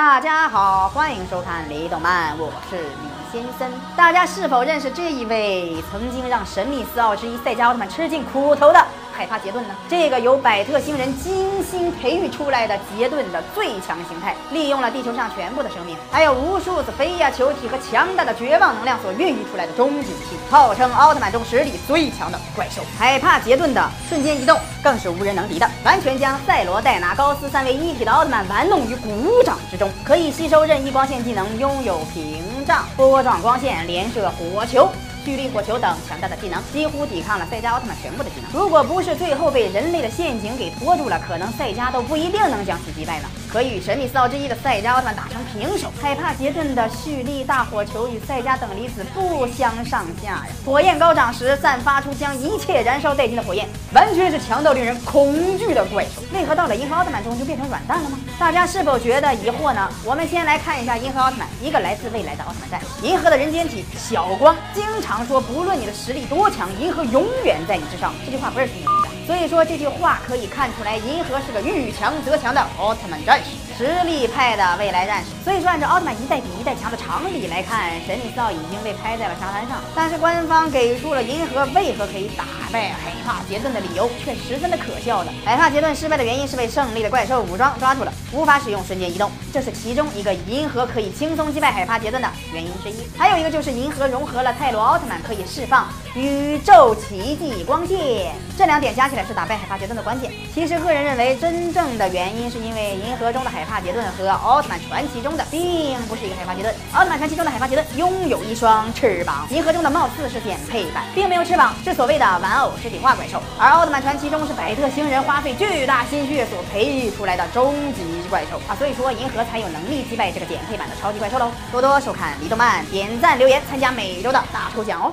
大家好，欢迎收看《李动漫》，我是李先生。大家是否认识这一位曾经让神秘四奥之一赛迦奥特曼吃尽苦头的？海帕杰顿呢？这个由百特星人精心培育出来的杰顿的最强形态，利用了地球上全部的生命，还有无数次飞呀球体和强大的绝望能量所孕育出来的终极武器，号称奥特曼中实力最强的怪兽。海帕杰顿的瞬间移动更是无人能敌的，完全将赛罗、戴拿、高斯三位一体的奥特曼玩弄于股掌之中，可以吸收任意光线技能，拥有屏障、波状光线、连射火球。蓄力火球等强大的技能，几乎抵抗了赛迦奥特曼全部的技能。如果不是最后被人类的陷阱给拖住了，可能赛迦都不一定能将其击败了。可与神秘四奥之一的赛迦奥特曼打成平手。海帕杰顿的蓄力大火球与赛迦等离子不相上下呀！火焰高涨时散发出将一切燃烧殆尽的火焰，完全是强到令人恐惧的怪兽。为何到了银河奥特曼中就变成软蛋了吗？大家是否觉得疑惑呢？我们先来看一下银河奥特曼，一个来自未来的奥特曼战士，银河的人间体小光经常。说不论你的实力多强，银河永远在你之上。这句话不是听的。所以说这句话可以看出来，银河是个遇强则强的奥特曼战士，实力派的未来战士。所以说按照奥特曼一代比一代强的常理来看，神秘四奥已经被拍在了沙滩上。但是官方给出了银河为何可以打败海帕杰顿的理由，却十分的可笑的。海帕杰顿失败的原因是被胜利的怪兽武装抓住了，无法使用瞬间移动，这是其中一个银河可以轻松击败海帕杰顿的原因之一。还有一个就是银河融合了泰罗奥特曼，可以释放宇宙奇迹光线，这两点加起来。是打败海帕杰顿的关键。其实个人认为，真正的原因是因为银河中的海帕杰顿和奥特曼传奇中的并不是一个海帕杰顿。奥特曼传奇中的海帕杰顿拥有一双翅膀，银河中的貌似是减配版，并没有翅膀，是所谓的玩偶实体化怪兽。而奥特曼传奇中是百特星人花费巨大心血所培育出来的终极怪兽啊，所以说银河才有能力击败这个减配版的超级怪兽喽。多多收看李动漫，点赞留言，参加每周的大抽奖哦。